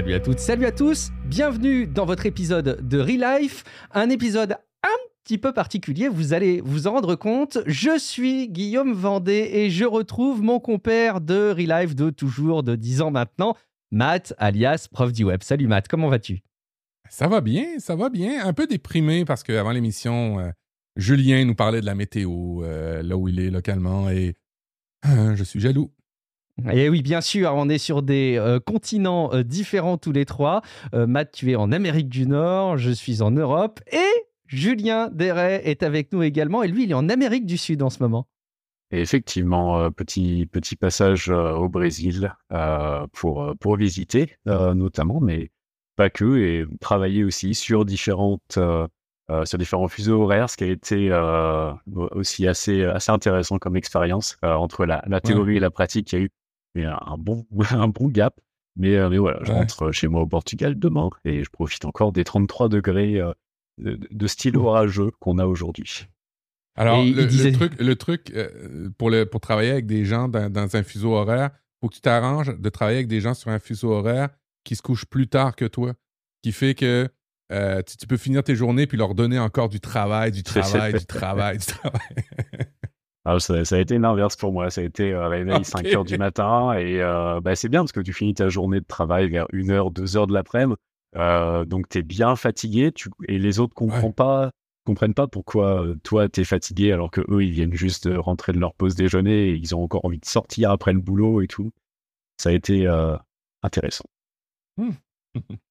Salut à toutes, salut à tous, bienvenue dans votre épisode de Relife, un épisode un petit peu particulier, vous allez vous en rendre compte. Je suis Guillaume Vendée et je retrouve mon compère de Relife de toujours de 10 ans maintenant, Matt alias prof du web. Salut Matt, comment vas-tu? Ça va bien, ça va bien, un peu déprimé parce qu'avant l'émission, euh, Julien nous parlait de la météo, euh, là où il est localement et euh, je suis jaloux. Et oui, bien sûr, on est sur des euh, continents euh, différents tous les trois. Euh, Matt, tu es en Amérique du Nord, je suis en Europe et Julien Deray est avec nous également et lui, il est en Amérique du Sud en ce moment. Et effectivement, petit, petit passage au Brésil pour, pour visiter notamment, mais pas que, et travailler aussi sur différentes sur différents fuseaux horaires, ce qui a été aussi assez, assez intéressant comme expérience entre la, la théorie et la pratique. Il y a eu mais un bon, un bon gap. Mais, mais voilà, je rentre chez moi au Portugal demain et je profite encore des 33 degrés de, de, style orageux qu'on a aujourd'hui. Alors, le, le, truc, le truc pour, le, pour travailler avec des gens dans, dans un fuseau horaire, faut que tu t'arranges de travailler avec des gens sur un fuseau horaire qui se couchent plus tard que toi, qui fait que euh, tu, tu, peux finir tes journées puis leur donner encore du travail, du travail, du travail, du travail. Ah, ça, ça, a été l'inverse pour moi. Ça a été euh, réveil 5 heures du matin et euh, bah, c'est bien parce que tu finis ta journée de travail vers 1 h 2 h de l'après-midi. Euh, donc tu es bien fatigué tu... et les autres comprennent pas comprennent pas pourquoi euh, toi tu es fatigué alors que eux ils viennent juste de rentrer de leur pause déjeuner et ils ont encore envie de sortir après le boulot et tout. Ça a été intéressant. Mmh.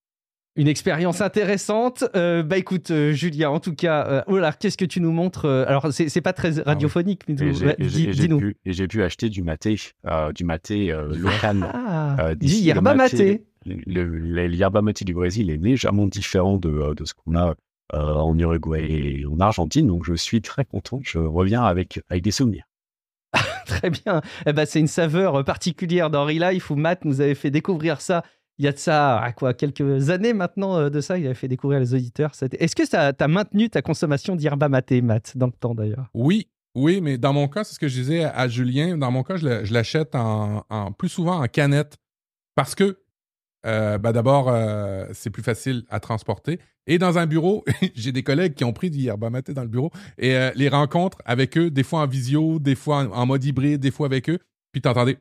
Une expérience intéressante. Euh, bah écoute, euh, Julia, en tout cas, euh, oh là, qu'est-ce que tu nous montres Alors, c'est pas très radiophonique, ah oui. mais dis-nous. Et j'ai pu acheter du maté, du maté local. Ah, du yerba maté. Le, le, yerba maté du Brésil est légèrement différent de, de ce qu'on a en Uruguay et en Argentine, donc je suis très content. Je reviens avec, avec des souvenirs. Très bien. Eh ben, c'est une saveur particulière dans Life où Matt nous avait fait découvrir ça il y a de ça, à quoi, quelques années maintenant euh, de ça, il avait fait découvrir les auditeurs. Est-ce que tu as maintenu ta consommation d'Irba maté, Matt, dans le temps d'ailleurs? Oui, oui, mais dans mon cas, c'est ce que je disais à Julien. Dans mon cas, je l'achète en, plus souvent en canette parce que, euh, bah, d'abord, euh, c'est plus facile à transporter. Et dans un bureau, j'ai des collègues qui ont pris du yerba maté dans le bureau et les rencontres avec eux, des fois en visio, des fois en, en mode hybride, des fois avec eux. Puis t'entendais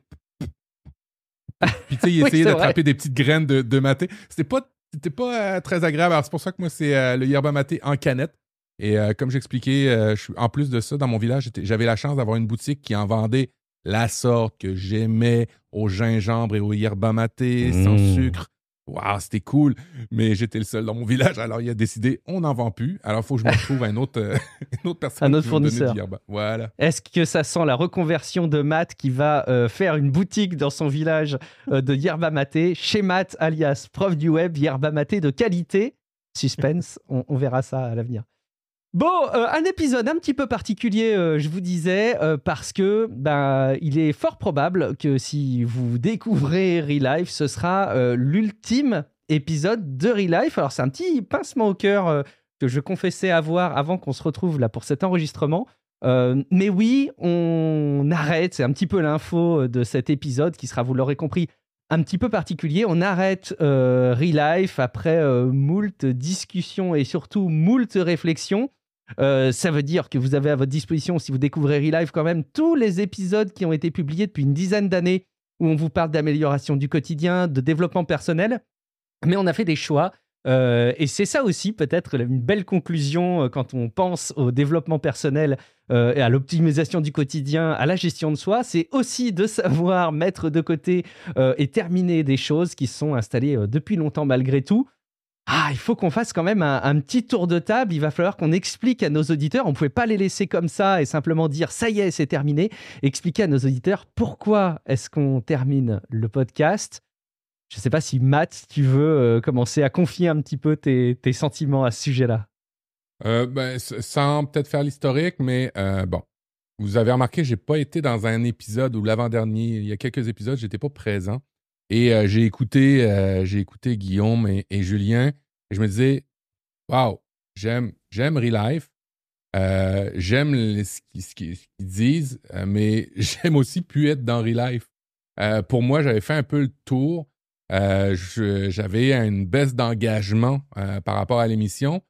puis tu sais, il essayait d'attraper des petites graines de, de maté. C'était pas, c'était pas euh, très agréable. Alors c'est pour ça que moi, c'est euh, le yerba maté en canette. Et euh, comme j'expliquais, en plus de ça, dans mon village, j'avais la chance d'avoir une boutique qui en vendait la sorte que j'aimais au gingembre et au yerba maté, sans mmh. sucre, Waouh, c'était cool. Mais j'étais le seul dans mon village. Alors, il a décidé, on n'en vend plus. Alors, il faut que je me trouve un autre, euh, une autre personne. Un autre fournisseur. Voilà. Est-ce que ça sent la reconversion de Matt qui va euh, faire une boutique dans son village euh, de yerba maté chez Matt, alias prof du web, yerba maté de qualité? Suspense, on verra ça à l'avenir. Bon, euh, un épisode un petit peu particulier, euh, je vous disais, euh, parce que ben, il est fort probable que si vous découvrez Relife, ce sera l'ultime épisode de Relife. Alors c'est un petit pincement au cœur que je confessais avoir avant qu'on se retrouve là pour cet enregistrement. mais oui, on arrête, c'est un petit peu l'info de cet épisode qui sera, vous l'aurez compris, un petit peu particulier. On arrête Relife après moult discussions et surtout moult réflexions. Euh, ça veut dire que vous avez à votre disposition, si vous découvrez Relive, quand même tous les épisodes qui ont été publiés depuis une dizaine d'années où on vous parle d'amélioration du quotidien, de développement personnel. Mais on a fait des choix. Euh, et c'est ça aussi peut-être une belle conclusion euh, quand on pense au développement personnel et à l'optimisation du quotidien, à la gestion de soi, c'est aussi de savoir mettre de côté et terminer des choses qui sont installées depuis longtemps malgré tout ah, il faut qu'on fasse quand même un, petit tour de table. Il va falloir qu'on explique à nos auditeurs. On ne pouvait pas les laisser comme ça et simplement dire ça y est, c'est terminé. Expliquer à nos auditeurs pourquoi est-ce qu'on termine le podcast. Je ne sais pas si Matt, tu veux euh, commencer à confier un petit peu tes, sentiments à ce sujet-là. Euh, ben, sans peut-être faire l'historique, mais euh, bon, vous avez remarqué, j'ai pas été dans un épisode ou l'avant-dernier. Il y a quelques épisodes, j'étais pas présent. Et euh, j'ai écouté, euh, écouté Guillaume et, Julien. Et je me disais, waouh, j'aime, j'aime Relife. Euh, j'aime ce qu'ils disent, mais j'aime aussi pu être dans Relife. pour moi, j'avais fait un peu le tour. j'avais une baisse d'engagement par rapport à l'émission.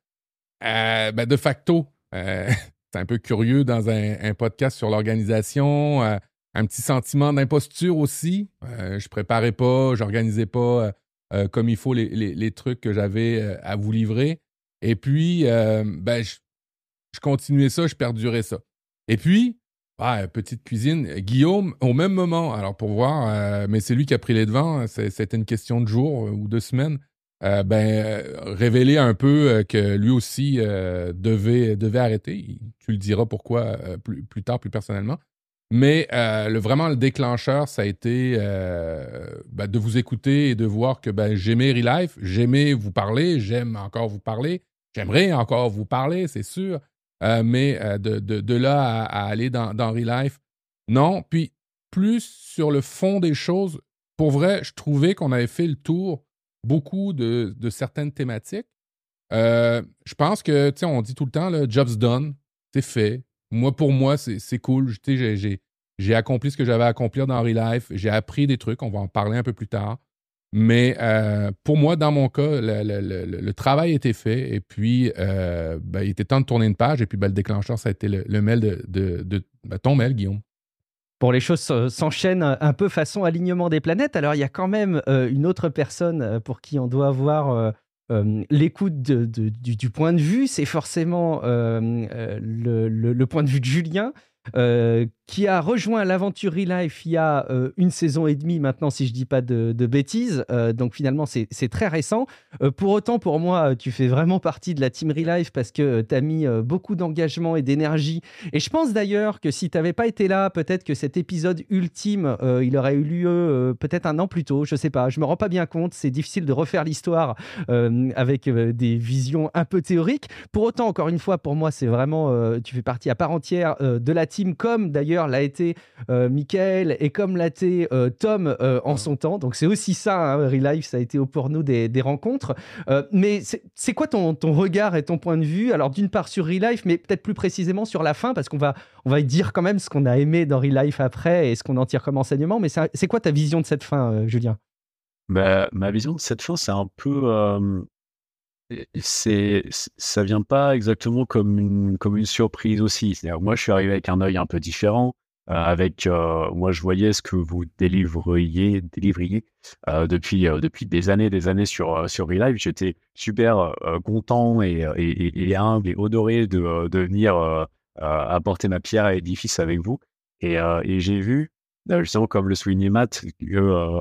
Ben, de facto, c'est un peu curieux dans un, podcast sur l'organisation, un petit sentiment d'imposture aussi. je préparais pas, j'organisais pas comme il faut les, trucs que j'avais à vous livrer. Et puis, ben, je, continuais ça, je perdurais ça. Et puis, ah, petite cuisine. Guillaume, au même moment, alors pour voir, euh, mais c'est lui qui a pris les devants, c'était une question de jours euh, ou de semaines, euh, ben, révéler un peu que lui aussi devait, arrêter. Tu le diras pourquoi plus, tard, plus personnellement. Mais le, vraiment, le déclencheur, ça a été ben, de vous écouter et de voir que ben, j'aimais Relife, j'aimais vous parler, j'aime encore vous parler, j'aimerais encore vous parler, c'est sûr. Euh, mais euh, de, là à, aller dans, dans Life, non. Puis plus sur le fond des choses, pour vrai, je trouvais qu'on avait fait le tour beaucoup de, certaines thématiques. Euh, je pense que, tu on dit tout le temps, le job's done, c'est fait. Moi, pour moi, c'est cool. J'ai accompli ce que j'avais à accomplir dans Life. J'ai appris des trucs, on va en parler un peu plus tard. Mais euh, pour moi, dans mon cas, le, travail était fait et puis euh, ben, il était temps de tourner une page et puis ben, le déclencheur, ça a été le, mail de, ben, ton mail, Guillaume. Bon, les choses s'enchaînent un peu façon alignement des planètes. Alors, il y a quand même euh, une autre personne pour qui on doit avoir l'écoute du, point de vue. C'est forcément le, point de vue de Julien. Euh, qui a rejoint l'aventure Life il y a euh, une saison et demie maintenant, si je dis pas de, bêtises. Euh, donc finalement, c'est très récent. pour autant, pour moi, tu fais vraiment partie de la team Life parce que tu as mis beaucoup d'engagement et d'énergie. Et je pense d'ailleurs que si tu n'avais pas été là, peut-être que cet épisode ultime, il aurait eu lieu peut-être un an plus tôt. Je sais pas. Je me rends pas bien compte. C'est difficile de refaire l'histoire avec des visions un peu théoriques. Pour autant, encore une fois, pour moi, c'est vraiment, tu fais partie à part entière de la team, comme d'ailleurs l'a été euh, Michael et comme l'a été euh, Tom euh, en son temps. Donc c'est aussi ça, hein, Relife, ça a été au pour nous des, rencontres. mais c'est quoi ton, ton, regard et ton point de vue Alors d'une part sur Relife, mais peut-être plus précisément sur la fin, parce qu'on va, on va dire quand même ce qu'on a aimé dans Relife après et ce qu'on en tire comme enseignement. Mais c'est quoi ta vision de cette fin, Julien? Bah, Ma vision de cette fin, c'est un peu c'est ça vient pas exactement comme une comme une surprise aussi. C'est-à-dire moi je suis arrivé avec un œil un peu différent, euh, avec euh, moi je voyais ce que vous délivriez délivriez euh, depuis depuis des années des années sur sur Relive. J'étais super content et, et, humble et odoré de, de venir apporter ma pierre à l'édifice avec vous. Et, et j'ai vu justement comme le soulignait Matt, que,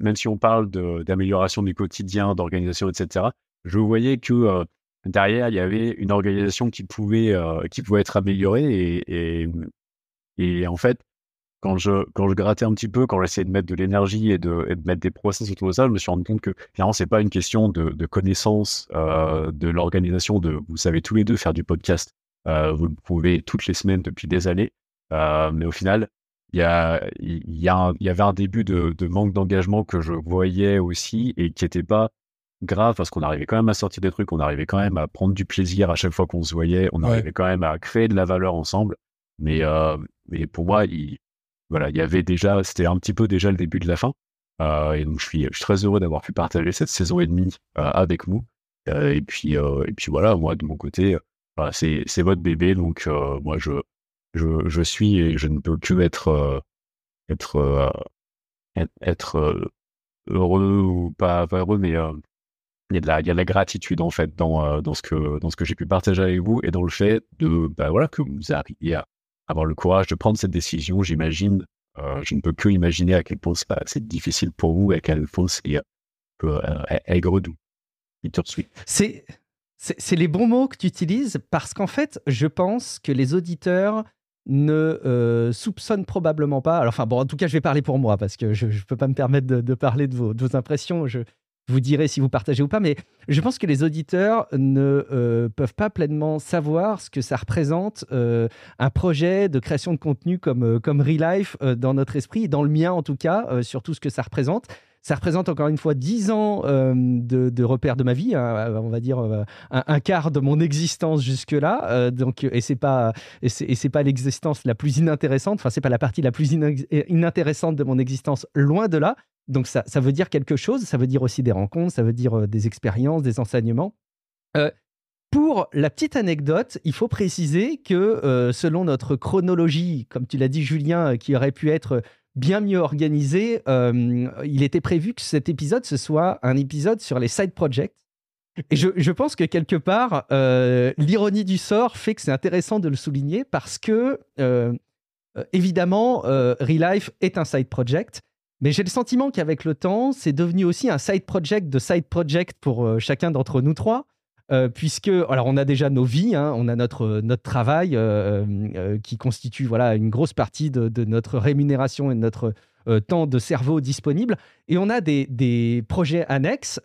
même si on parle d'amélioration du quotidien, d'organisation, etc., je voyais que derrière, il y avait une organisation qui pouvait, qui pouvait être améliorée. Et, et, en fait, quand je, quand je grattais un petit peu, quand j'essayais de mettre de l'énergie et de, mettre des process autour de ça, je me suis rendu compte que finalement, c'est pas une question de, connaissance de l'organisation. De, vous savez tous les deux faire du podcast. vous le pouvez toutes les semaines depuis des années. mais au final, il y, a, y a y avait un début de, de manque d'engagement que je voyais aussi et qui n'était pas grave parce qu'on arrivait quand même à sortir des trucs, on arrivait quand même à prendre du plaisir à chaque fois qu'on se voyait, on arrivait quand même à créer de la valeur ensemble. Mais, euh, mais pour moi, il, voilà, il y avait déjà, c'était un petit peu déjà le début de la fin. Euh, et donc, je suis, je suis très heureux d'avoir pu partager cette saison et demie euh, avec vous. et puis, et puis voilà, moi de mon côté, c'est, c'est votre bébé, donc moi je, je, je suis et je ne peux que être, être, être heureux ou pas, pas heureux, mais il y, a de la, gratitude en fait dans, euh, dans ce que, dans ce que j'ai pu partager avec vous et dans le fait de bah, voilà, que vous arriviez à avoir le courage de prendre cette décision. J'imagine, euh, je ne peux que imaginer à quel point c'est difficile pour vous et à quel point c'est euh, aigre doux. C'est c'est les bons mots que tu utilises parce qu'en fait, je pense que les auditeurs ne soupçonnent probablement pas. Alors, enfin, bon, en tout cas, je vais parler pour moi parce que je ne peux pas me permettre de, de parler de vos, de vos impressions. Je, vous direz si vous partagez ou pas, mais je pense que les auditeurs ne euh, peuvent pas pleinement savoir ce que ça représente euh, un projet de création de contenu comme, euh, comme Relife dans notre esprit, dans le mien en tout cas, sur tout ce que ça représente. Ça représente encore une fois 10 ans de, de, repères de ma vie, hein, on va dire un, quart de mon existence jusque-là. donc, et c'est pas et c'est pas l'existence la plus inintéressante. Enfin, c'est pas la partie la plus inintéressante de mon existence, loin de là Donc ça, veut dire quelque chose, ça veut dire aussi des rencontres, ça veut dire des expériences, des enseignements. pour la petite anecdote, il faut préciser que selon notre chronologie, comme tu l'as dit Julien, qui aurait pu être bien mieux organisé, il était prévu que cet épisode, ce soit un épisode sur les side projects. Et je, pense que quelque part, l'ironie du sort fait que c'est intéressant de le souligner parce que, évidemment, Relife est un side project, mais j'ai le sentiment qu'avec le temps, c'est devenu aussi un side project de side project pour euh, chacun d'entre nous trois. Euh, puisque, alors on a déjà nos vies, hein, on a notre, notre travail euh, qui constitue voilà, une grosse partie de, notre rémunération et de notre temps de cerveau disponible. Et on a des, des projets annexes.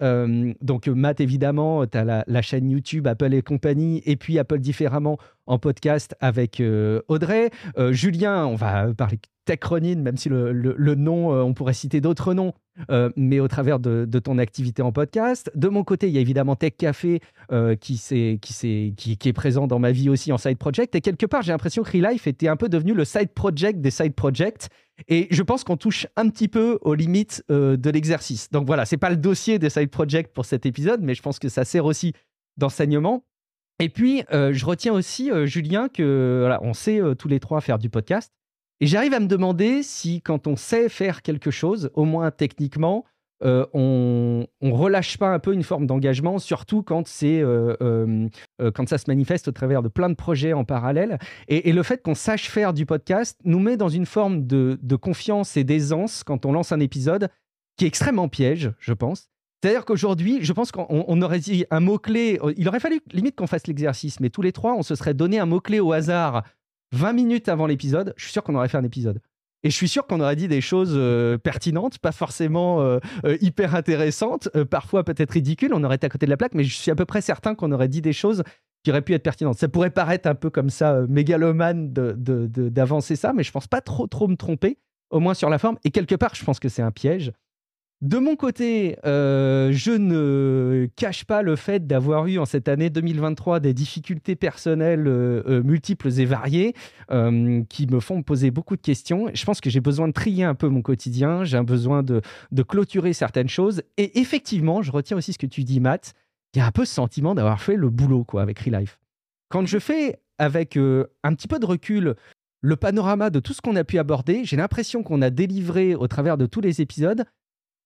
donc, Matt, évidemment, tu as la, chaîne YouTube Apple et compagnie, et puis Apple différemment en podcast avec Audrey. Julien, on va parler Techronin, même si le, nom, euh, on pourrait citer d'autres noms, euh, mais au travers de, ton activité en podcast. De mon côté, il y a évidemment Tech Café euh, qui, est, présent dans ma vie aussi en side project. Et quelque part, j'ai l'impression que Relife était un peu devenu le side project des side projects. Et je pense qu'on touche un petit peu aux limites de l'exercice. Donc voilà, c'est pas le dossier des side projects pour cet épisode, mais je pense que ça sert aussi d'enseignement. Et puis, je retiens aussi, Julien, que on sait tous les trois faire du podcast. Et j'arrive à me demander si, quand on sait faire quelque chose, au moins techniquement, euh, on, on relâche pas un peu une forme d'engagement, surtout quand c'est euh, euh, quand ça se manifeste au travers de plein de projets en parallèle. Et, le fait qu'on sache faire du podcast nous met dans une forme de, confiance et d'aisance quand on lance un épisode qui est extrêmement piège, je pense. C'est-à-dire qu'aujourd'hui, je pense qu'on aurait dit un mot-clé. Il aurait fallu limite qu'on fasse l'exercice, mais tous les trois, on se serait donné un mot-clé au hasard 20 minutes avant l'épisode, je suis sûr qu'on aurait fait un épisode. Et je suis sûr qu'on aurait dit des choses euh, pertinentes, pas forcément euh, euh, hyper intéressantes, parfois peut-être ridicules, on aurait été à côté de la plaque, mais je suis à peu près certain qu'on aurait dit des choses qui auraient pu être pertinentes. Ça pourrait paraître un peu comme ça, mégalomane d'avancer ça, mais je pense pas trop, trop me tromper, au moins sur la forme. Et quelque part, je pense que c'est un piège. De mon côté, euh, je ne cache pas le fait d'avoir eu en cette année 2023 des difficultés personnelles euh, euh, multiples et variées qui me font me poser beaucoup de questions. Je pense que j'ai besoin de trier un peu mon quotidien, j'ai besoin de, clôturer certaines choses. Et effectivement, je retiens aussi ce que tu dis, Matt, il y a un peu ce sentiment d'avoir fait le boulot quoi, avec Relife. Quand je fais avec un petit peu de recul le panorama de tout ce qu'on a pu aborder, j'ai l'impression qu'on a délivré au travers de tous les épisodes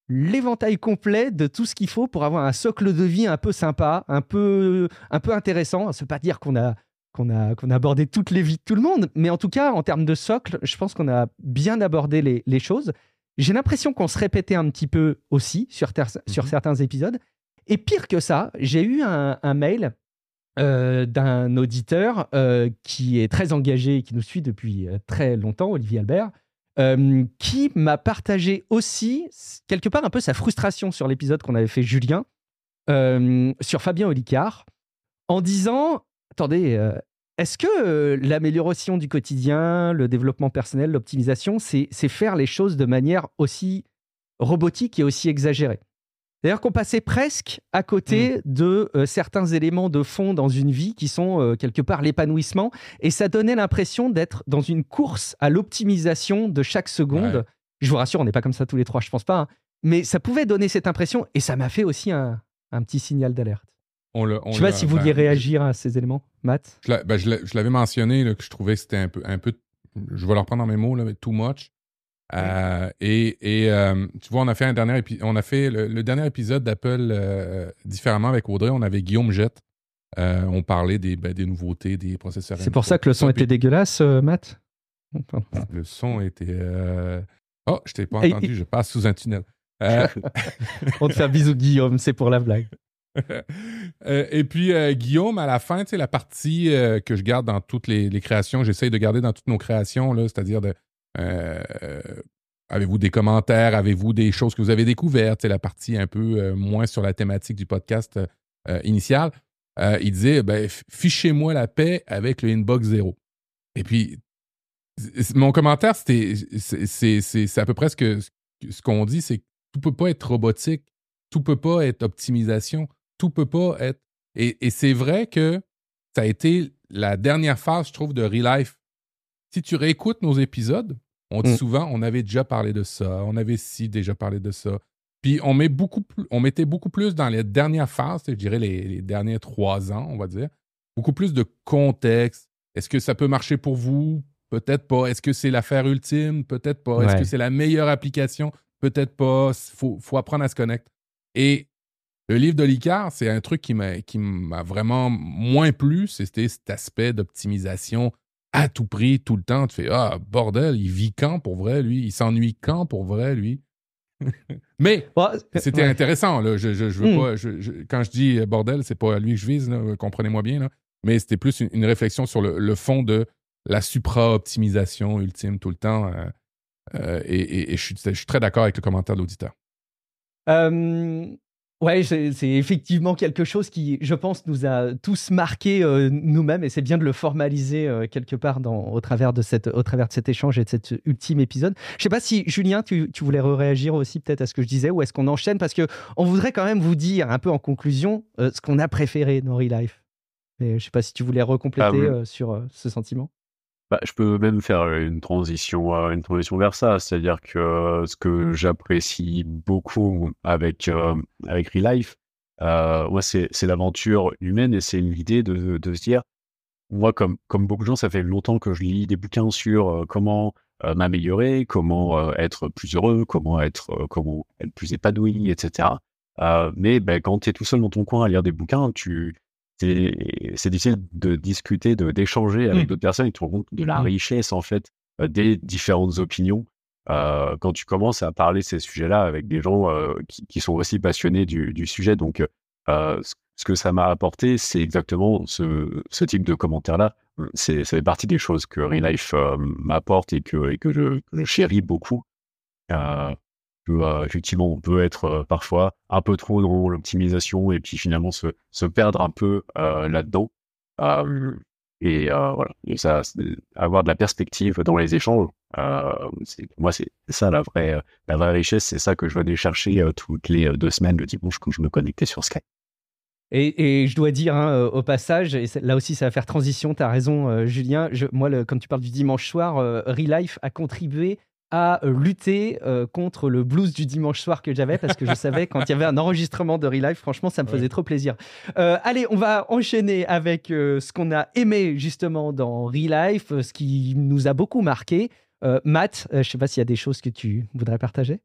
l'éventail complet de tout ce qu'il faut pour avoir un socle de vie un peu sympa, un peu, un peu intéressant. Ça ne veut pas dire qu'on a, qu'on a, qu'on a abordé toutes les vies de tout le monde, mais en tout cas, en termes de socle, je pense qu'on a bien abordé les, les choses. J'ai l'impression qu'on se répétait un petit peu aussi sur, sur mhm. certains épisodes. Et pire que ça, j'ai eu un, un mail euh, d'un auditeur euh, qui est très engagé et qui nous suit depuis euh, très longtemps, Olivier Albert, euh, qui m'a partagé aussi, quelque part, un peu sa frustration sur l'épisode qu'on avait fait Julien, euh, sur Fabien Olicard, en disant Attendez, euh, est-ce que l'amélioration du quotidien, le développement personnel, l'optimisation, c'est faire les choses de manière aussi robotique et aussi exagérée? D'ailleurs, qu'on passait presque à côté mmh. de euh, certains éléments de fond dans une vie qui sont euh, quelque part l'épanouissement. Et ça donnait l'impression d'être dans une course à l'optimisation de chaque seconde. Je vous rassure, on n'est pas comme ça tous les trois, je pense pas. Hein. Mais ça pouvait donner cette impression et ça m'a fait aussi un, petit signal d'alerte. je ne sais pas si vous vouliez ben, réagir à ces éléments, Matt. Ben, je l'avais mentionné que je trouvais que c'était un peu, un peu, je vais leur prendre dans mes mots, là, mais too much. Euh, et, euh, tu vois, on a fait un dernier on a fait le, dernier épisode d'Apple euh, différemment avec Audrey. On avait Guillaume Jette. on parlait des, ben, des, nouveautés, des processeurs. C'est pour ça que le son était dégueulasse, Matt? Le son était. Oh, je t'ai pas entendu, je passe sous un tunnel. on te fait un bisou, Guillaume, c'est pour la blague. et puis, Guillaume, à la fin, tu sais, la partie que je garde dans toutes les, les créations, j'essaye de garder dans toutes nos créations, c'est-à-dire de avez-vous des commentaires? Avez-vous des choses que vous avez découvertes? C'est la partie un peu euh, moins sur la thématique du podcast euh, initial. il disait ben, Fichez-moi la paix avec le inbox zéro. Et puis, mon commentaire, c'était c'est à peu près ce qu'on ce qu'on dit c'est que tout peut pas être robotique, tout peut pas être optimisation, tout peut pas être. Et, et c'est vrai que ça a été la dernière phase, je trouve, de Relife. Si tu réécoutes nos épisodes, On dit Mm. souvent, on avait déjà parlé de ça, on avait si déjà parlé de ça. Puis on, met beaucoup plus, on mettait beaucoup plus dans les dernières phases, je dirais les, les derniers trois ans, on va dire, beaucoup plus de contexte. Est-ce que ça peut marcher pour vous? Peut-être pas. Est-ce que c'est l'affaire ultime? Peut-être pas. Est-ce que c'est la meilleure application? Peut-être pas. Il faut, faut apprendre à se connecter. Et le livre de l'ICAR, c'est un truc qui m'a qui m'a vraiment moins plu. C'était cet aspect d'optimisation à tout prix, tout le temps. Tu fais Ah, bordel, il vit quand pour vrai, lui? Il s'ennuie quand pour vrai, lui? Mais c'était ouais. intéressant. Là. Je, je, je veux Hmm. pas, je- je- quand je dis euh, bordel, c'est pas à lui que je vise, là, comprenez-moi bien. Là. Mais c'était plus une, une réflexion sur le, le fond de la supra-optimisation ultime tout le temps. euh, euh, et et- et je, suis, je suis très d'accord avec le commentaire de l'auditeur. Euh, ouais, c'est effectivement quelque chose qui, je pense, nous a tous marqué euh, nous-mêmes et c'est bien de le formaliser euh, quelque part dans, au, travers de cette, au travers de cet échange et de cet ultime épisode. Je sais pas si, Julien, tu, tu voulais réagir aussi peut-être à ce que je disais ou est-ce qu'on enchaîne? Parce que on voudrait quand même vous dire un peu en conclusion euh, ce qu'on a préféré dans Real Life. Et je sais pas si tu voulais recompléter Ah oui. sur ce sentiment. Bah, je peux même faire une transition, vers ça, c'est-à-dire que ce que j'apprécie beaucoup avec euh, avec Real Life, moi c'est l'aventure humaine et c'est l'idée de, se dire, moi comme beaucoup de gens, ça fait longtemps que je lis des bouquins sur comment m'améliorer, comment être plus heureux, comment être plus épanoui, etc. Mais ben, quand tu es tout seul dans ton coin à lire des bouquins, tu c'est difficile de discuter, de d'échanger avec Mm. d'autres personnes et tu te rends compte de la Mm. richesse en fait euh, des différentes opinions. Euh, quand tu commences à parler ces sujets-là avec des gens euh, qui, qui sont aussi passionnés du, du sujet, donc euh, ce ce que ça m'a apporté, c'est exactement ce, ce type de commentaires-là. C'est ça fait partie des choses que Real Life euh, m'apporte et que, et que je, chéris beaucoup. Euh, euh, effectivement, on peut être euh, parfois un peu trop dans l'optimisation et puis finalement se, perdre un peu euh, là-dedans. Et voilà, et ça, avoir de la perspective dans les échanges, moi, c'est ça la vraie, la vraie richesse. C'est ça que je venais chercher toutes les deux semaines le dimanche quand je me connectais sur Skype. Et, je dois dire hein, au passage, et là aussi ça va faire transition, tu as raison Julien, moi le- quand tu parles du dimanche soir, euh, Real Life a contribué à euh, lutter euh, contre le blues du dimanche soir que j'avais parce que je savais quand il y avait un enregistrement de Real Life, franchement ça me faisait Ouais. trop plaisir. Euh, allez, on va enchaîner avec euh, ce qu'on a aimé justement dans Real Life, euh, ce qui nous a beaucoup marqué. Matt, je sais pas s'il y a des choses que tu voudrais partager.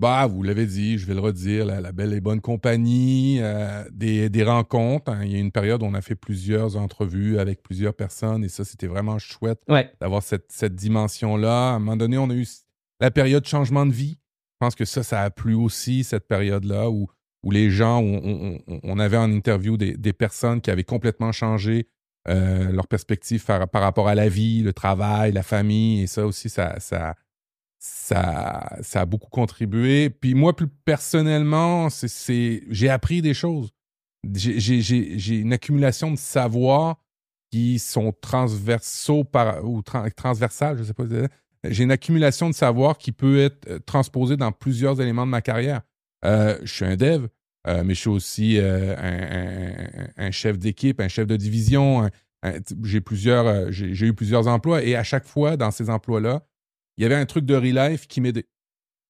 Bah, vous l'avez dit, je vais le redire, la, la belle et bonne compagnie, euh, des, des rencontres. hein. Il y a une période où on a fait plusieurs entrevues avec plusieurs personnes et ça, c'était vraiment chouette Ouais, d'avoir cette, cette dimension-là. À un moment donné, on a eu la période changement de vie. Je pense que ça, ça a plu aussi, cette période-là, où, où les gens, où on, on- on avait en interview des, des personnes qui avaient complètement changé euh, leur perspective par, par rapport à la vie, le travail, la famille. Et ça aussi, ça, ça, ça, ça a beaucoup contribué. Puis moi, plus personnellement, c'est, j'ai appris des choses. J'ai, une accumulation de savoirs qui sont transversaux par, ou tran- transversales, je sais pas. J'ai une accumulation de savoir qui peut être euh, transposée dans plusieurs éléments de ma carrière. Euh, je suis un dev, euh, mais je suis aussi un, un- chef d'équipe, un chef de division. j'ai, j'ai eu plusieurs emplois et à chaque fois dans ces emplois-là, il y avait un truc de Relife qui m'aidait.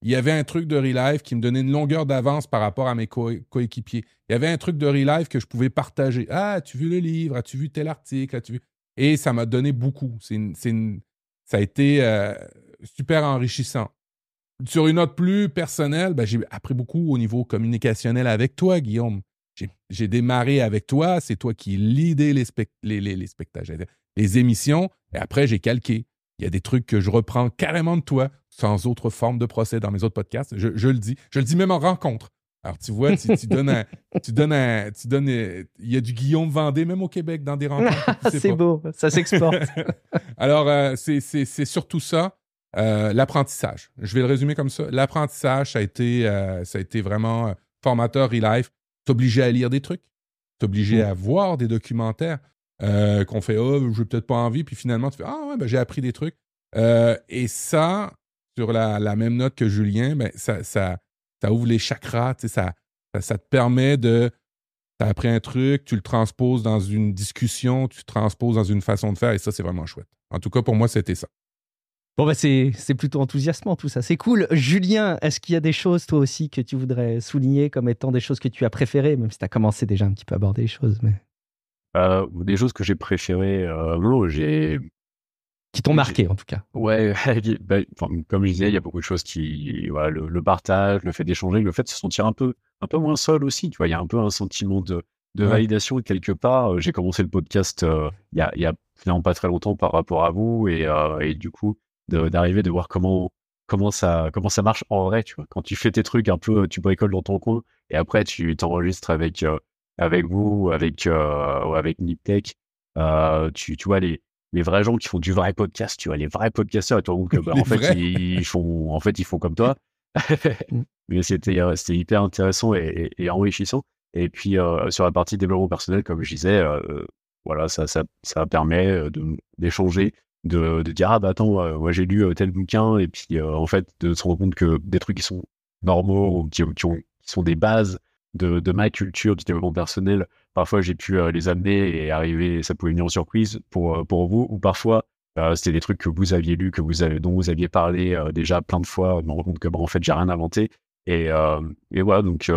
Il y avait un truc de Relife qui me donnait une longueur d'avance par rapport à mes co- coéquipiers. Il y avait un truc de Relife que je pouvais partager. Ah, as-tu vu le livre? As-tu vu tel article? As-tu? Et ça m'a donné beaucoup. Ça a été euh, super enrichissant. Sur une note plus personnelle, ben, j'ai appris beaucoup au niveau communicationnel avec toi, Guillaume. J'ai- démarré avec toi, c'est toi qui lidais les, les, les, les spectacles, les émissions, et après j'ai calqué. Il y a des trucs que je reprends carrément de toi, sans autre forme de procès dans mes autres podcasts. Je, je le dis. Je le dis même en rencontre. Alors, tu vois, tu, tu donnes un. Tu donnes un. Tu donnes. Il y a du Guillaume Vendée, même au Québec, dans des rencontres. sais c'est beau, ça s'exporte. Alors, euh, c'est- surtout ça, euh, l'apprentissage. Je vais le résumer comme ça. L'apprentissage, ça, a été, euh, ça a été vraiment formateur e-life. T'obliger à lire des trucs, t'obliger Mm. à voir des documentaires euh, qu'on fait, oh, j'ai peut-être pas envie, puis finalement, tu fais, ah ouais, ben, j'ai appris des trucs. Euh, et ça, sur la, même note que Julien, ben, ça, ça, ouvre les chakras, ça, ça, ça te permet de. Tu as appris un truc, tu le transposes dans une discussion, tu le transposes dans une façon de faire, et ça, c'est vraiment chouette. En tout cas, pour moi, c'était ça. Bon, bah, c'est plutôt enthousiasmant tout ça. C'est cool. Julien, est-ce qu'il y a des choses, toi aussi, que tu voudrais souligner comme étant des choses que tu as préférées, même si tu as commencé déjà un petit peu à aborder les choses mais... Euh, des choses que j'ai préférées, euh, j'ai. Qui t'ont marqué, en tout cas. Ouais, bah, comme je disais, il y a beaucoup de choses qui. Voilà, le, partage, le fait d'échanger, le fait de se sentir un peu, un peu moins seul aussi. Tu vois, il y a un peu un sentiment de, de validation quelque part. J'ai commencé le podcast il y a, y a finalement pas très longtemps par rapport à vous et, et du coup, d'arriver de, voir comment comment ça comment ça marche en vrai tu vois quand tu fais tes trucs un peu tu bricoles dans ton coin et après tu t'enregistres avec euh, avec vous avec euh, avec Niptech euh, tu tu vois les les vrais gens qui font du vrai podcast tu vois les vrais podcasteurs et toi donc bah, en fait ils, font en fait ils font comme toi. Mm. mais c'était c'était hyper intéressant et, et, enrichissant. Et puis sur la partie développement personnel comme je disais voilà ça ça ça permet d'échanger de, dire ah bah attends euh, moi j'ai lu euh, tel bouquin et puis euh, en fait de se rendre compte que des trucs qui sont normaux ou qui, sont des bases de, ma culture du développement personnel. Parfois j'ai pu les amener et arriver ça pouvait venir en surprise pour pour vous. Ou parfois c'était des trucs que vous aviez lu que vous avez dont vous aviez parlé déjà plein de fois. Me rendre compte que bah, en fait j'ai rien inventé. Et, et voilà, donc je,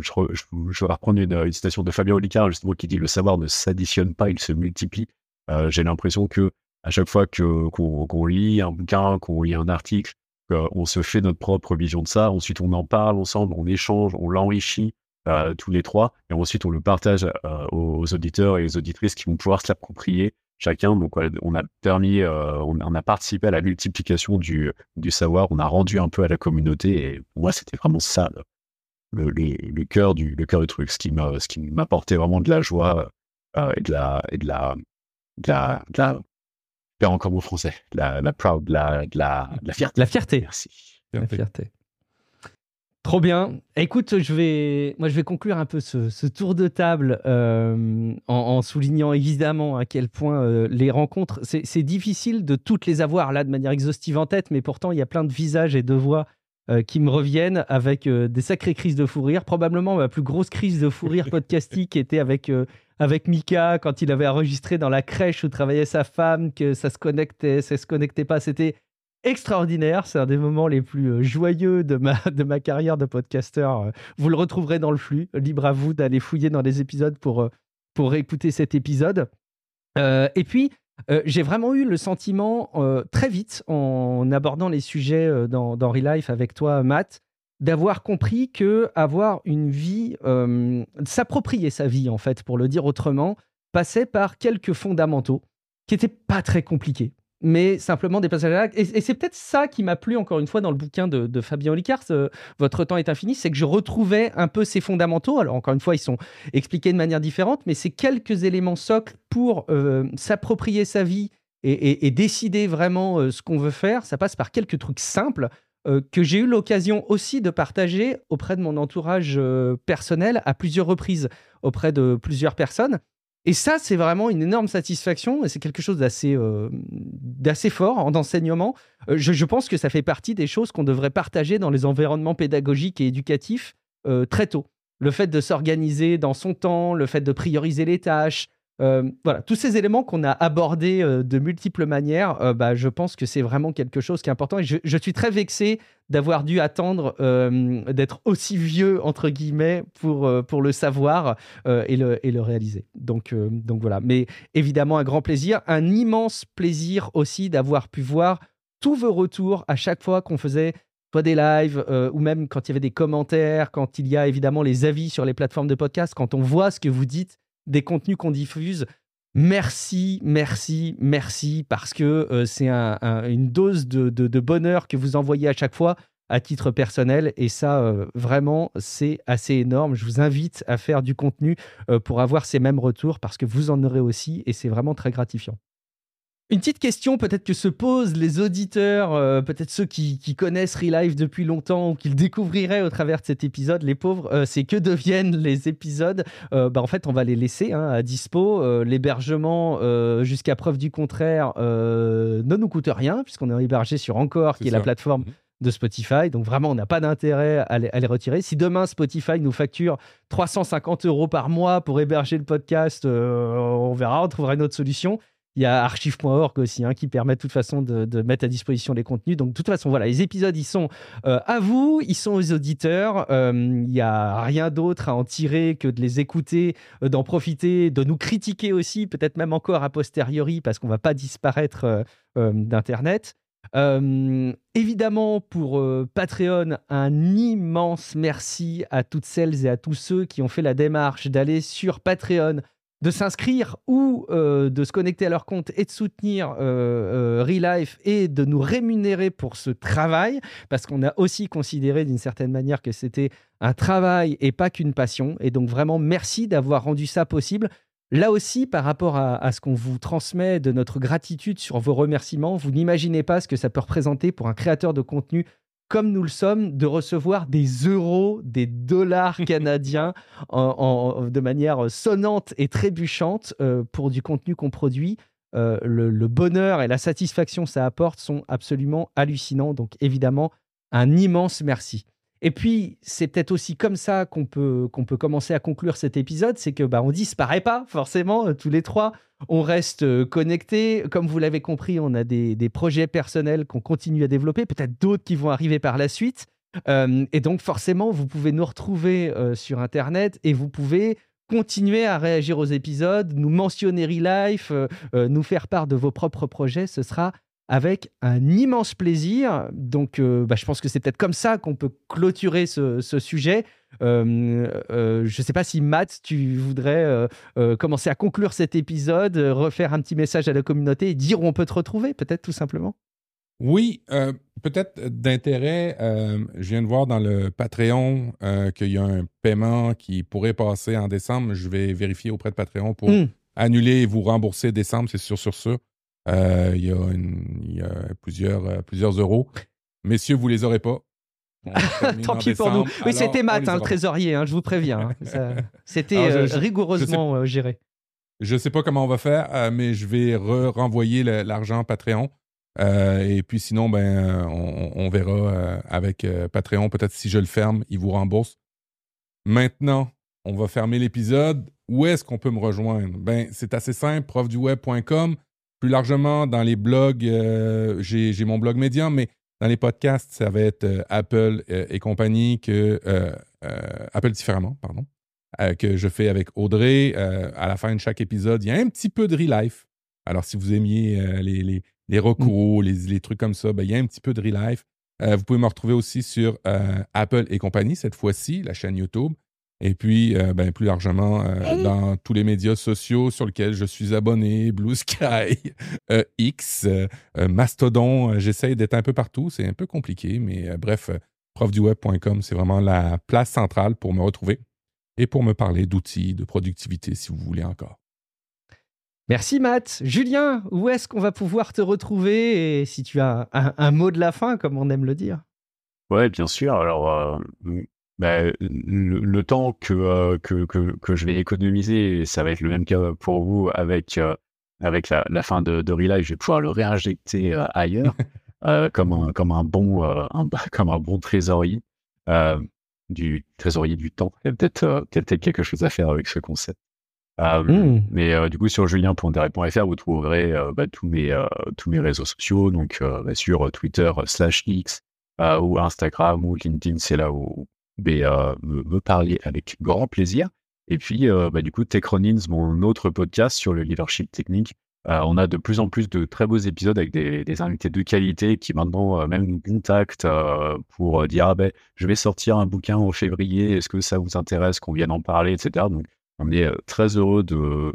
je, vais reprendre une, citation de Fabien Olicard, justement, qui dit Le savoir ne s'additionne pas, il se multiplie. J'ai l'impression que à chaque fois que qu'on lit un bouquin, qu'on lit un article, on se fait notre propre vision de ça. Ensuite, on en parle ensemble, on échange, on l'enrichit euh, tous les trois, et ensuite on le partage euh, aux, auditeurs et aux auditrices qui vont pouvoir se l'approprier chacun. Donc, on a permis, euh, on, a participé à la multiplication du, du savoir, on a rendu un peu à la communauté, et pour moi, c'était vraiment ça le, le, cœur du le cœur du truc, ce qui m'apportait vraiment de la joie et de la et de la, de la, de la perds encore mon français. La, la proud, la, la, la fierté. La fierté. Merci. La fierté. Trop bien. Écoute, je vais, moi, je vais conclure un peu ce, tour de table euh, en, soulignant évidemment à quel point euh, les rencontres, c'est difficile de toutes les avoir là de manière exhaustive en tête, mais pourtant, il y a plein de visages et de voix euh, qui me reviennent avec des sacrées crises de fou rire. Probablement ma plus grosse crise de fou rire podcastique était avec avec Mika quand il avait enregistré dans la crèche où travaillait sa femme, que ça se connectait, ça se connectait pas. C'était extraordinaire. C'est un des moments les plus euh, joyeux de ma, de ma carrière de podcasteur. Euh, vous le retrouverez dans le flux. Libre à vous d'aller fouiller dans les épisodes pour, euh, pour écouter cet épisode. et puis, j'ai vraiment eu le sentiment, très vite, en abordant les sujets dans, dans Relife avec toi, Matt, d'avoir compris que avoir une vie, s'approprier sa vie en fait, pour le dire autrement, passait par quelques fondamentaux qui n'étaient pas très compliqués, mais simplement des passages Et, et c'est peut-être ça qui m'a plu encore une fois dans le bouquin de, Fabien Olicard, Votre temps est infini, c'est que je retrouvais un peu ces fondamentaux. Alors encore une fois, ils sont expliqués de manière différente, mais c'est quelques éléments socles pour euh, s'approprier sa vie et, décider vraiment euh, ce qu'on veut faire. Ça passe par quelques trucs simples euh, que j'ai eu l'occasion aussi de partager auprès de mon entourage euh, personnel à plusieurs reprises, auprès de plusieurs personnes. Et ça, c'est vraiment une énorme satisfaction et c'est quelque chose d'assez euh, fort en enseignement. Je, je, pense que ça fait partie des choses qu'on devrait partager dans les environnements pédagogiques et éducatifs très tôt. Le fait de s'organiser dans son temps, le fait de prioriser les tâches, euh, voilà, tous ces éléments qu'on a abordés euh, de multiples manières, euh, bah, je pense que c'est vraiment quelque chose qui est important. Et je, suis très vexé d'avoir dû attendre d'être aussi vieux, entre guillemets, pour, pour le savoir et, le, et le réaliser. Donc, donc voilà. Mais évidemment, un grand plaisir. Un immense plaisir aussi d'avoir pu voir tous vos retours à chaque fois qu'on faisait soit des lives, ou même quand il y avait des commentaires, quand il y a évidemment les avis sur les plateformes de podcast, quand on voit ce que vous dites des contenus qu'on diffuse. Merci, merci, merci, parce que euh, c'est une dose de, bonheur que vous envoyez à chaque fois à titre personnel. Et ça, euh, vraiment, c'est assez énorme. Je vous invite à faire du contenu euh, pour avoir ces mêmes retours, parce que vous en aurez aussi, et c'est vraiment très gratifiant. Une petite question peut-être que se posent les auditeurs, euh, peut-être ceux qui, connaissent Relive depuis longtemps ou qui le découvriraient au travers de cet épisode, les pauvres, euh, c'est que deviennent les épisodes euh, bah, En fait, on va les laisser hein, à dispo. L'hébergement, jusqu'à preuve du contraire, ne nous coûte rien puisqu'on est hébergé sur Encore, qui est la plateforme mhm. de Spotify. Donc vraiment, on n'a pas d'intérêt à, à, les retirer. Si demain Spotify nous facture 350 euros par mois pour héberger le podcast, on verra, on trouvera une autre solution. Il y a archive.org aussi hein, qui permet de toute façon de, mettre à disposition les contenus. Donc de toute façon, voilà, les épisodes, ils sont euh, à vous, ils sont aux auditeurs. Euh, il n'y a rien d'autre à en tirer que de les écouter, euh, d'en profiter, de nous critiquer aussi, peut-être même encore a posteriori, parce qu'on ne va pas disparaître d'Internet. évidemment, pour Patreon, un immense merci à toutes celles et à tous ceux qui ont fait la démarche d'aller sur Patreon de s'inscrire ou euh, de se connecter à leur compte et de soutenir euh, euh Relife et de nous rémunérer pour ce travail, parce qu'on a aussi considéré d'une certaine manière que c'était un travail et pas qu'une passion. Et donc vraiment, merci d'avoir rendu ça possible. Là aussi, par rapport à ce qu'on vous transmet de notre gratitude sur vos remerciements, vous n'imaginez pas ce que ça peut représenter pour un créateur de contenu comme nous le sommes, de recevoir des euros, des dollars canadiens de manière sonnante et trébuchante euh, pour du contenu qu'on produit. Euh, le, bonheur et la satisfaction que ça apporte sont absolument hallucinants. Donc évidemment, un immense merci. Et puis, c'est peut-être aussi comme ça qu'on peut, peut commencer à conclure cet épisode, c'est que bah, on disparaît pas forcément euh, tous les trois, on reste euh, connectés. Comme vous l'avez compris, on a des, projets personnels qu'on continue à développer, peut-être d'autres qui vont arriver par la suite. Euh, et donc forcément, vous pouvez nous retrouver sur Internet et vous pouvez continuer à réagir aux épisodes, nous mentionner Relife, nous faire part de vos propres projets. Ce sera avec un immense plaisir. Donc, euh, bah, je pense que c'est peut-être comme ça qu'on peut clôturer ce, sujet. Euh, euh, je ne sais pas si Matt, tu voudrais commencer à conclure cet épisode, refaire un petit message à la communauté et dire où on peut te retrouver, peut-être tout simplement. Oui, peut-être d'intérêt. je viens de voir dans le Patreon qu'il y a un paiement qui pourrait passer en décembre. Je vais vérifier auprès de Patreon pour hmm. annuler et vous rembourser décembre, c'est sûr, sur ça. Euh, il, y a plusieurs, euh, plusieurs euros. Messieurs, vous les aurez pas. Tant pis pour nous. Oui, c'était Matt, hein, le trésorier, hein, je vous préviens. Hein. C'était euh, rigoureusement géré. Je ne sais pas comment on va faire, mais je vais renvoyer l'argent Patreon. et puis sinon, ben, on, verra avec Patreon. Peut-être si je le ferme, il vous rembourse. Maintenant, on va fermer l'épisode. Où est-ce qu'on peut me rejoindre? Ben, c'est assez simple, profduweb.com. Plus largement, dans les blogs, euh, j'ai mon blog Medium, mais dans les podcasts, ça va être euh, Apple euh, et compagnie, que Apple différemment, pardon, que je fais avec Audrey. à la fin de chaque épisode, il y a un petit peu de Relife. Alors, si vous aimiez les, les, les, recours, les, les, trucs comme ça, ben, il y a un petit peu de Relife. vous pouvez me retrouver aussi sur Apple et compagnie, cette fois-ci, la chaîne YouTube. Et puis, euh, ben, plus largement, euh, dans tous les médias sociaux sur lesquels je suis abonné, Blue Sky, euh, X, Mastodon, j'essaye d'être un peu partout. C'est un peu compliqué, mais bref, profduweb.com, c'est vraiment la place centrale pour me retrouver et pour me parler d'outils, de productivité, si vous voulez encore. Merci Matt. Julien, où est-ce qu'on va pouvoir te retrouver? Et si tu as un, mot de la fin, comme on aime le dire Ouais, bien sûr. Alors, bah, le, temps euh, que, que, que, je vais économiser, ça va être le même cas pour vous avec, euh, avec la, la, fin de, de Relive, je vais pouvoir le réinjecter euh, ailleurs comme, un, comme, un bon, comme un bon trésorier, du trésorier du temps. Il y a peut-être peut quelque chose à faire avec ce concept. Mmh. Mais du coup, sur julien.dr.fr, vous trouverez bah, tous, mes, tous mes réseaux sociaux, donc bah, sur Twitter slash X ou Instagram ou LinkedIn, c'est là où euh, me, parler avec grand plaisir. Et puis, euh, bah, du coup, Techronins, mon autre podcast sur le leadership technique, euh, on a de plus en plus de très beaux épisodes avec des, invités de qualité qui maintenant même nous contactent pour dire ah ben je vais sortir un bouquin en février, est-ce que ça vous intéresse qu'on vienne en parler, etc. Donc on est très heureux de,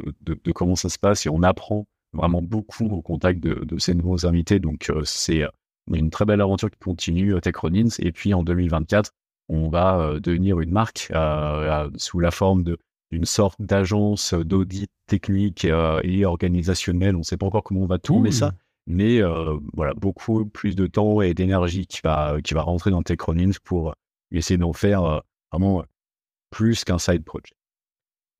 comment ça se passe et on apprend vraiment beaucoup au contact de ces nouveaux invités. Donc c'est une très belle aventure qui continue, Techronins. Et puis en 2024, on va euh, devenir une marque euh, sous la forme d'une sorte d'agence d'audit technique euh, et organisationnel. On ne sait pas encore comment on va tourner ça, mais voilà, beaucoup plus de temps et d'énergie qui va, qui va rentrer dans Techronins pour essayer d'en faire vraiment plus qu'un side project.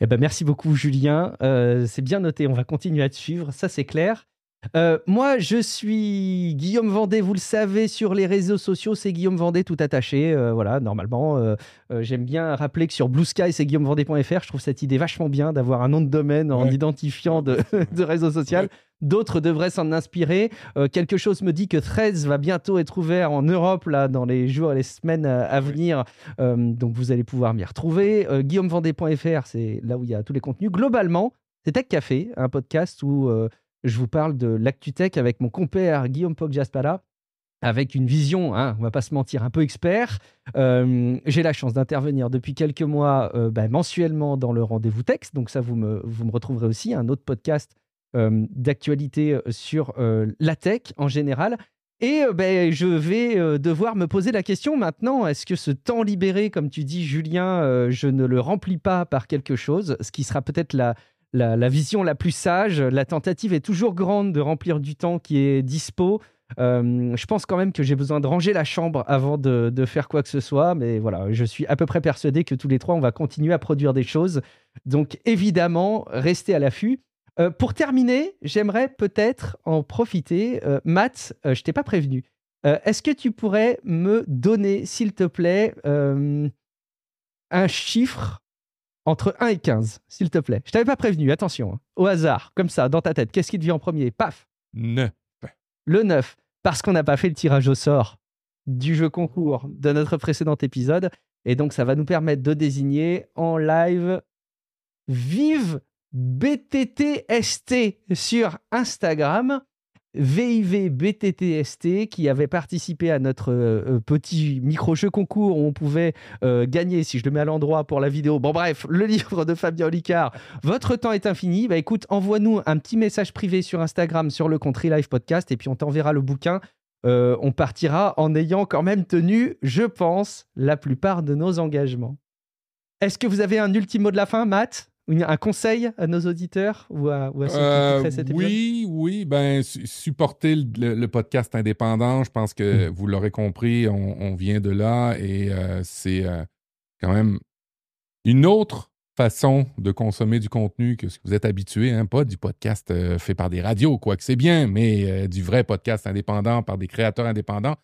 Eh ben, merci beaucoup, Julien. c'est bien noté. On va continuer à te suivre. Ça, c'est clair. Euh, moi, je suis Guillaume Vendée, vous le savez, sur les réseaux sociaux, c'est Guillaume Vendée tout attaché. Euh, voilà, normalement, euh, j'aime bien rappeler que sur Blue Sky, c'est guillaumevendée.fr. Je trouve cette idée vachement bien d'avoir un nom de domaine en identifiant de, réseau social. D'autres devraient s'en inspirer. Euh, quelque chose me dit que 13 va bientôt être ouvert en Europe là, dans les jours et les semaines à venir. donc vous allez pouvoir m'y retrouver. GuillaumeVendée.fr, c'est là où il y a tous les contenus. Globalement, c'est Tech Café, un podcast où je vous parle de l'ActuTech avec mon compère Guillaume Poggiaspala avec une vision, hein, on va pas se mentir, un peu expert. Euh, j'ai la chance d'intervenir depuis quelques mois euh, bah, mensuellement dans le rendez-vous texte, donc ça vous me, vous me retrouverez aussi, un autre podcast euh, d'actualité sur la tech en général. Et ben, je vais devoir me poser la question maintenant, est-ce que ce temps libéré, comme tu dis Julien, je ne le remplis pas par quelque chose, ce qui sera peut-être la, la, vision la plus sage. La tentative est toujours grande de remplir du temps qui est dispo. Euh, je pense quand même que j'ai besoin de ranger la chambre avant de, faire quoi que ce soit, mais voilà, je suis à peu près persuadé que tous les trois, on va continuer à produire des choses. Donc évidemment, restez à l'affût. Euh, pour terminer, j'aimerais peut-être en profiter. Euh, Matt, je t'ai pas prévenu. Est-ce que tu pourrais me donner, s'il te plaît, un chiffre entre 1 et 15, s'il te plaît Je t'avais pas prévenu, attention, hein. au hasard, comme ça, dans ta tête. Qu'est-ce qui te vient en premier? Paf 9 le 9, parce qu'on n'a pas fait le tirage au sort du jeu concours de notre précédent épisode. Et donc, ça va nous permettre de désigner en live Vive BTTST sur Instagram. VIV BTTST qui avait participé à notre euh, euh, petit micro-jeu concours où on pouvait euh, gagner, si je le mets à l'endroit pour la vidéo. Bon, bref, le livre de Fabien Olicard. Votre temps est infini. Bah écoute, envoie-nous un petit message privé sur Instagram sur le compte Live Podcast et puis on t'enverra le bouquin. on partira en ayant quand même tenu, je pense, la plupart de nos engagements. Est-ce que vous avez un ultime mot de la fin, Matt? Un conseil à nos auditeurs ou à, ceux qui euh, cet épisode? Oui, oui, ben supporter le, podcast indépendant. Je pense que hmm. vous l'aurez compris, on, vient de là et euh, c'est euh, quand même une autre façon de consommer du contenu que ce que vous êtes habitué, hein, pas du podcast fait par des radios, quoique c'est bien, mais du vrai podcast indépendant par des créateurs indépendants.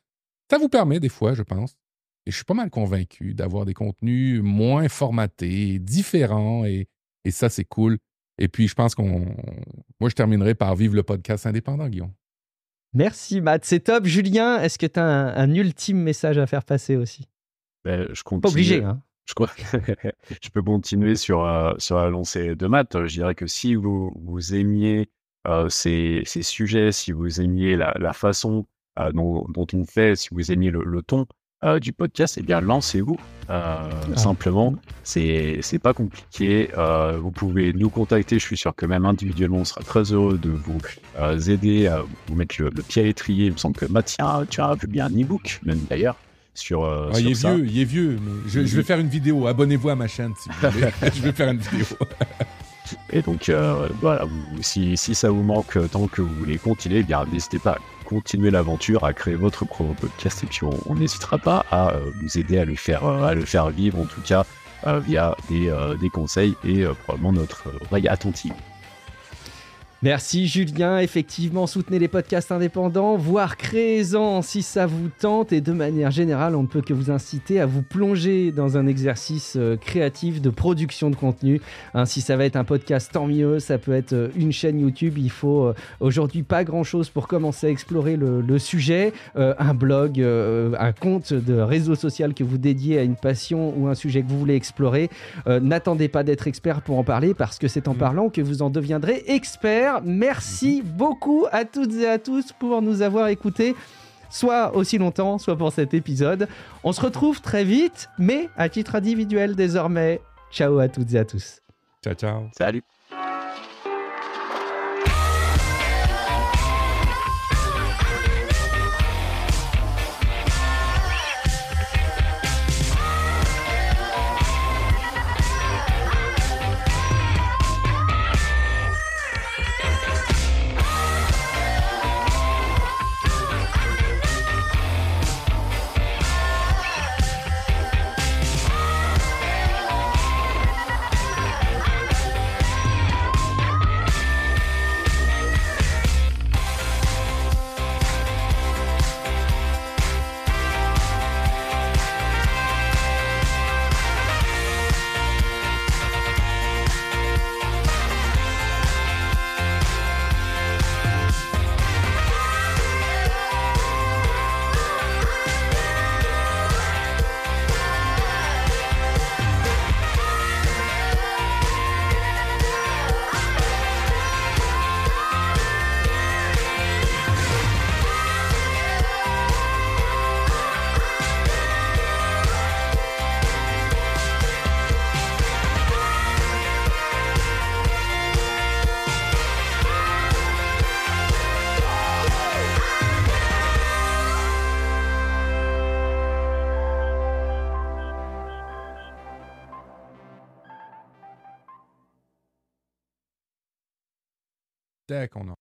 Ça vous permet des fois, je pense, et je suis pas mal convaincu d'avoir des contenus moins formatés, différents et et ça, c'est cool. Et puis, je pense qu'on. Moi, je terminerai par vivre le podcast indépendant, Guillaume. Merci, Matt. C'est top. Julien, est-ce que tu as un, ultime message à faire passer aussi? Ben, je Pas obligé, hein. Je, crois... je peux continuer sur, euh, sur la lancée de Matt. Je dirais que si vous, vous aimiez euh, ces, ces, sujets, si vous aimiez la, la façon euh, dont, dont, on fait, si vous aimiez le, le ton, euh, du podcast, eh bien, lancez-vous. Euh, ah. Simplement, c'est pas compliqué. Euh, vous pouvez nous contacter. Je suis sûr que même individuellement, on sera très heureux de vous aider à vous mettre le, pied à l'étrier. Il me semble que Mathieu, tu as bien un e-book, même d'ailleurs. Sur, ah, il est vieux, il est vieux. je, vais faire une vidéo. Abonnez-vous à ma chaîne si vous voulez. je vais faire une vidéo. Et donc voilà, si, si, ça vous manque tant que vous voulez continuer, eh bien n'hésitez pas continuer l'aventure, à créer votre propre podcast et puis on n'hésitera pas à euh, vous aider à le faire, euh, à le faire vivre en tout cas euh, via des, des, conseils et probablement notre oreille attentive. Merci Julien, effectivement soutenez les podcasts indépendants, voire créez-en si ça vous tente et de manière générale on ne peut que vous inciter à vous plonger dans un exercice euh, créatif de production de contenu. Hein, si ça va être un podcast tant mieux, ça peut être euh, une chaîne YouTube, il faut euh, aujourd'hui pas grand chose pour commencer à explorer le, sujet, un blog, un compte de réseau social que vous dédiez à une passion ou un sujet que vous voulez explorer. N'attendez pas d'être expert pour en parler parce que c'est en mmh. parlant que vous en deviendrez expert Merci beaucoup à toutes et à tous pour nous avoir écoutés soit aussi longtemps, soit pour cet épisode. On se retrouve très vite, mais à titre individuel désormais. Ciao à toutes et à tous. Ciao, ciao. Salut. Steak, on